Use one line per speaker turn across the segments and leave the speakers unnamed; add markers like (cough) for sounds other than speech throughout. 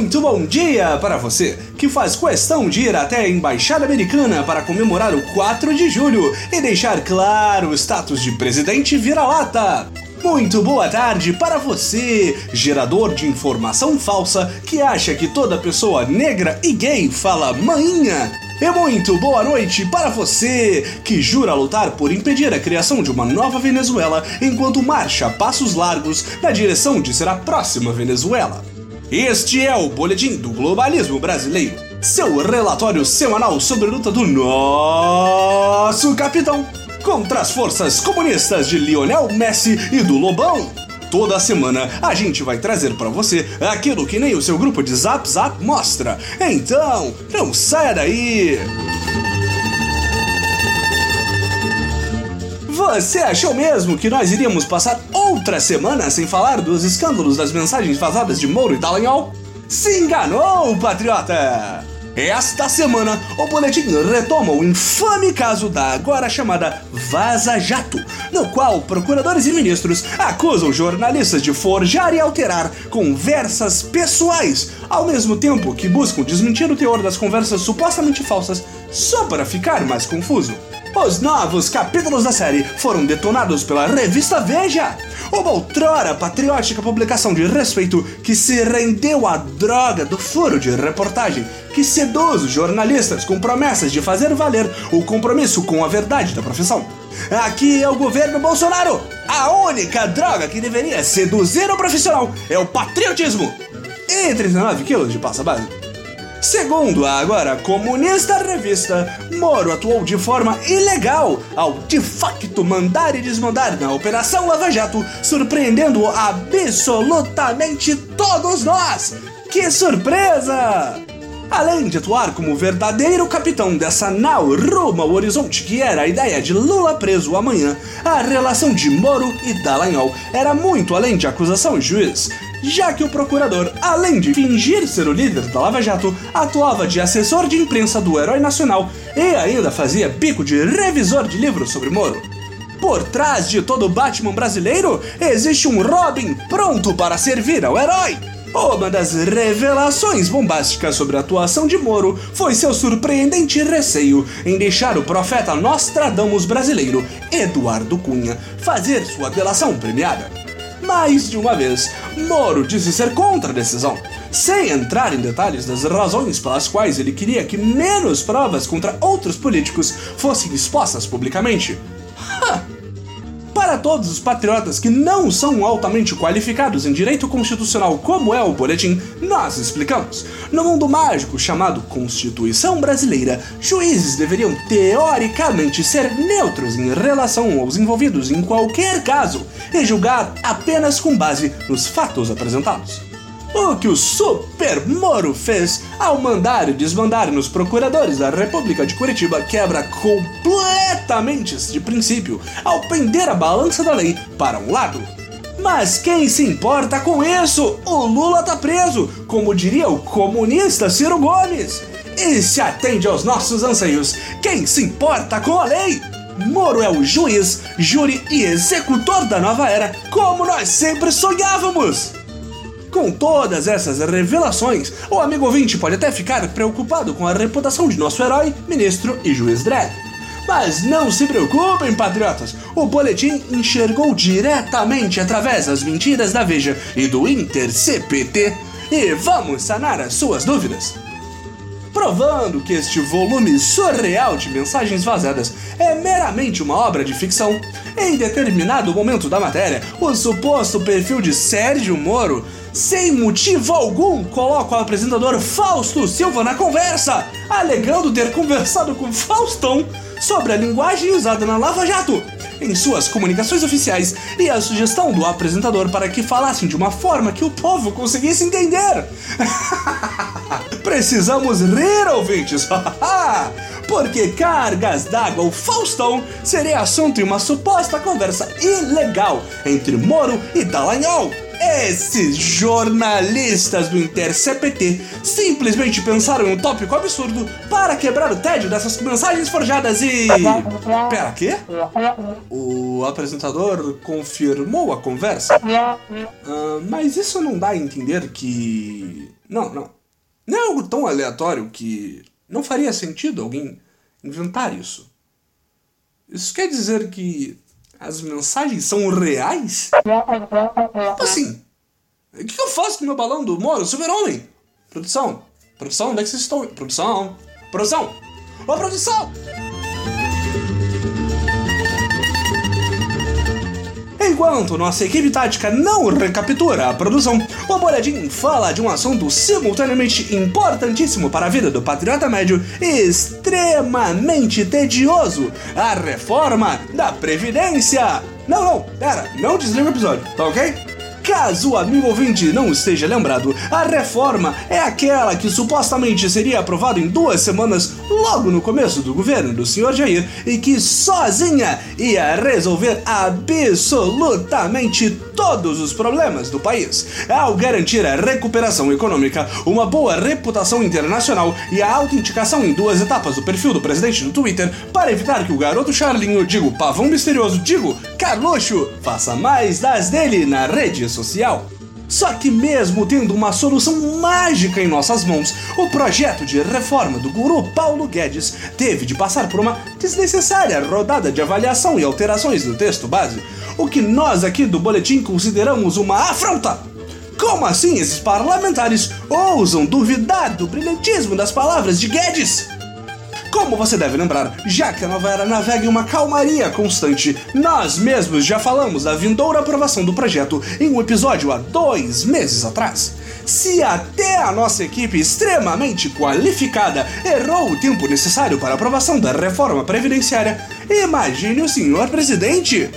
Muito bom dia para você que faz questão de ir até a Embaixada Americana para comemorar o 4 de julho e deixar claro o status de presidente vira-lata. Muito boa tarde para você, gerador de informação falsa que acha que toda pessoa negra e gay fala manhinha. E muito boa noite para você que jura lutar por impedir a criação de uma nova Venezuela enquanto marcha a passos largos na direção de ser a próxima Venezuela. Este é o Boletim do Globalismo Brasileiro, seu relatório semanal sobre a luta do nosso capitão contra as forças comunistas de Lionel Messi e do Lobão. Toda semana a gente vai trazer para você aquilo que nem o seu grupo de Zap Zap mostra. Então, não saia daí! Você achou mesmo que nós iríamos passar outra semana sem falar dos escândalos das mensagens vazadas de Moro e Dallagnol? Se enganou, patriota! Esta semana, o boletim retoma o infame caso da agora chamada Vaza Jato, no qual procuradores e ministros acusam jornalistas de forjar e alterar conversas pessoais, ao mesmo tempo que buscam desmentir o teor das conversas supostamente falsas só para ficar mais confuso. Os novos capítulos da série foram detonados pela revista Veja, uma outrora patriótica publicação de respeito que se rendeu à droga do furo de reportagem que seduz os jornalistas com promessas de fazer valer o compromisso com a verdade da profissão. Aqui é o governo Bolsonaro! A única droga que deveria seduzir o profissional é o patriotismo! E 39 quilos de passa base. Segundo a agora comunista revista, Moro atuou de forma ilegal ao de facto mandar e desmandar na Operação Lava Jato, surpreendendo absolutamente todos nós. Que surpresa! Além de atuar como verdadeiro capitão dessa nau rumo ao horizonte que era a ideia de Lula preso amanhã, a relação de Moro e Dallagnol era muito além de acusação e juiz já que o procurador, além de fingir ser o líder da Lava Jato, atuava de assessor de imprensa do herói nacional e ainda fazia bico de revisor de livros sobre Moro. Por trás de todo Batman brasileiro existe um Robin pronto para servir ao herói. Uma das revelações bombásticas sobre a atuação de Moro foi seu surpreendente receio em deixar o profeta Nostradamus brasileiro, Eduardo Cunha, fazer sua delação premiada mais de uma vez, Moro disse ser contra a decisão, sem entrar em detalhes das razões pelas quais ele queria que menos provas contra outros políticos fossem expostas publicamente. Para todos os patriotas que não são altamente qualificados em direito constitucional, como é o boletim, nós explicamos. No mundo mágico chamado Constituição Brasileira, juízes deveriam teoricamente ser neutros em relação aos envolvidos em qualquer caso e julgar apenas com base nos fatos apresentados. O que o Super Moro fez ao mandar e desmandar nos procuradores da República de Curitiba quebra completamente este princípio ao pender a balança da lei para um lado. Mas quem se importa com isso? O Lula tá preso, como diria o comunista Ciro Gomes. E se atende aos nossos anseios, quem se importa com a lei? Moro é o juiz, júri e executor da nova era, como nós sempre sonhávamos! Com todas essas revelações, o amigo ouvinte pode até ficar preocupado com a reputação de nosso herói, ministro e juiz Dredd. Mas não se preocupem, patriotas! O boletim enxergou diretamente através das mentiras da Veja e do Inter CPT e vamos sanar as suas dúvidas provando que este volume surreal de mensagens vazadas é meramente uma obra de ficção. Em determinado momento da matéria, o suposto perfil de Sérgio Moro, sem motivo algum, coloca o apresentador Fausto Silva na conversa, alegando ter conversado com Faustão sobre a linguagem usada na Lava Jato em suas comunicações oficiais e a sugestão do apresentador para que falassem de uma forma que o povo conseguisse entender. (laughs) (laughs) Precisamos rir, ouvintes! (laughs) Porque cargas d'água, o Faustão, seria assunto em uma suposta conversa ilegal entre Moro e Dallagnol. Esses jornalistas do InterCPT simplesmente pensaram em um tópico absurdo para quebrar o tédio dessas mensagens forjadas e. Pera, quê? O apresentador confirmou a conversa? Uh, mas isso não dá a entender que Não, não. Não é algo tão aleatório que não faria sentido alguém inventar isso. Isso quer dizer que as mensagens são reais? Assim? O que eu faço com meu balão do Moro Super-Homem? Produção, produção, onde é que vocês estão? Produção, produção, ô produção! Enquanto nossa equipe tática não recaptura a produção, o Boletim fala de um assunto simultaneamente importantíssimo para a vida do patriota médio e extremamente tedioso: a reforma da Previdência. Não, não, pera, não desliga o episódio, tá ok? Caso o amigo ouvinte não esteja lembrado, a reforma é aquela que supostamente seria aprovada em duas semanas logo no começo do governo do senhor Jair e que sozinha ia resolver absolutamente todos os problemas do país, ao garantir a recuperação econômica, uma boa reputação internacional e a autenticação em duas etapas do perfil do presidente no Twitter para evitar que o garoto Charlinho, digo pavão misterioso, digo Carluxo, faça mais das dele na rede social social. Só que, mesmo tendo uma solução mágica em nossas mãos, o projeto de reforma do guru Paulo Guedes teve de passar por uma desnecessária rodada de avaliação e alterações no texto base, o que nós aqui do Boletim consideramos uma afronta. Como assim esses parlamentares ousam duvidar do brilhantismo das palavras de Guedes? Como você deve lembrar, já que a nova era navega em uma calmaria constante, nós mesmos já falamos da vindoura aprovação do projeto em um episódio há dois meses atrás. Se até a nossa equipe extremamente qualificada errou o tempo necessário para a aprovação da reforma previdenciária, imagine o senhor presidente!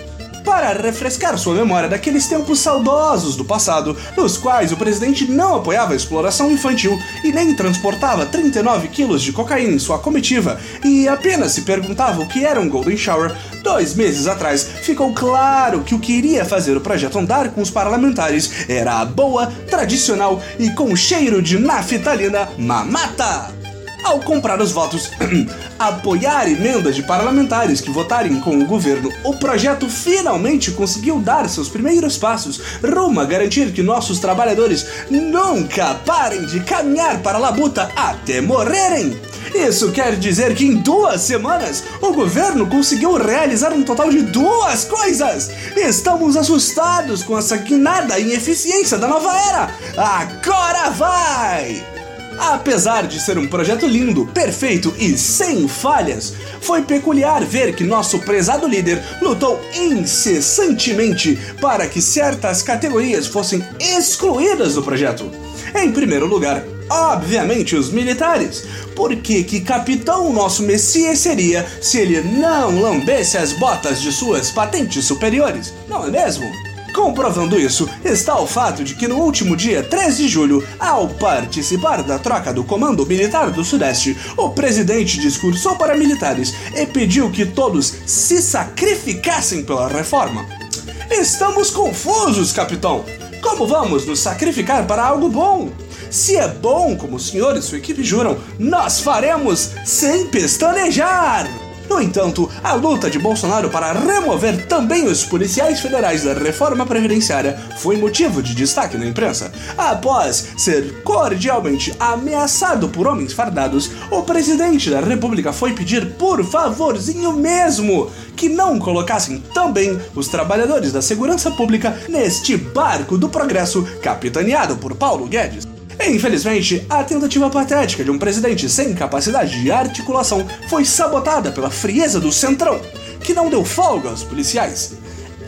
Para refrescar sua memória daqueles tempos saudosos do passado, nos quais o presidente não apoiava a exploração infantil e nem transportava 39 quilos de cocaína em sua comitiva e apenas se perguntava o que era um Golden Shower, dois meses atrás ficou claro que o que iria fazer o projeto andar com os parlamentares era a boa, tradicional e com cheiro de naftalina mamata ao comprar os votos, (clears throat) apoiar emendas de parlamentares que votarem com o governo, o projeto finalmente conseguiu dar seus primeiros passos rumo a garantir que nossos trabalhadores nunca parem de caminhar para a labuta até morrerem. Isso quer dizer que em duas semanas o governo conseguiu realizar um total de duas coisas! Estamos assustados com essa guinada em eficiência da nova era! Agora vai! Apesar de ser um projeto lindo, perfeito e sem falhas, foi peculiar ver que nosso prezado líder lutou incessantemente para que certas categorias fossem excluídas do projeto. Em primeiro lugar, obviamente os militares, porque que capitão nosso Messias seria se ele não lambesse as botas de suas patentes superiores, não é mesmo? Comprovando isso está o fato de que no último dia 3 de julho, ao participar da troca do Comando Militar do Sudeste, o presidente discursou para militares e pediu que todos se sacrificassem pela reforma. Estamos confusos, capitão! Como vamos nos sacrificar para algo bom? Se é bom, como o senhor e sua equipe juram, nós faremos sem pestanejar! No entanto, a luta de Bolsonaro para remover também os policiais federais da reforma previdenciária foi motivo de destaque na imprensa. Após ser cordialmente ameaçado por homens fardados, o presidente da República foi pedir por favorzinho mesmo que não colocassem também os trabalhadores da segurança pública neste barco do progresso capitaneado por Paulo Guedes. Infelizmente, a tentativa patética de um presidente sem capacidade de articulação foi sabotada pela frieza do Centrão, que não deu folga aos policiais.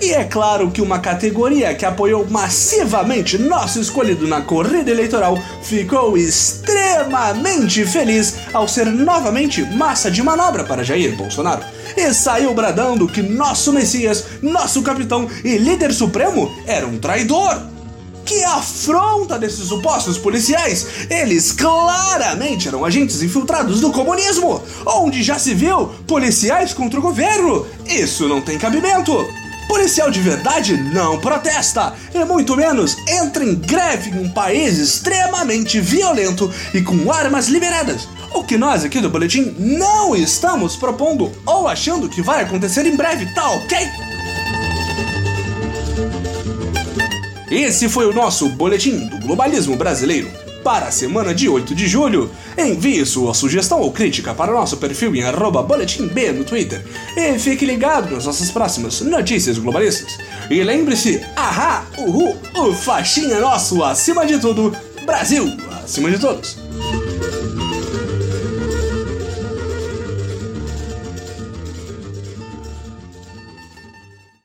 E é claro que uma categoria que apoiou massivamente nosso escolhido na corrida eleitoral ficou extremamente feliz ao ser novamente massa de manobra para Jair Bolsonaro e saiu bradando que nosso Messias, nosso capitão e líder supremo era um traidor. Que afronta desses supostos policiais! Eles claramente eram agentes infiltrados do comunismo, onde já se viu policiais contra o governo! Isso não tem cabimento! Policial de verdade não protesta, e muito menos entra em greve em um país extremamente violento e com armas liberadas. O que nós aqui do Boletim não estamos propondo ou achando que vai acontecer em breve, tá ok? Esse foi o nosso Boletim do Globalismo Brasileiro. para a semana de 8 de julho. Envie sua sugestão ou crítica para o nosso perfil em boletimb no Twitter. E fique ligado nas nossas próximas notícias globalistas. E lembre-se, ahá, uhul, o faixinha nosso acima de tudo, Brasil acima de todos.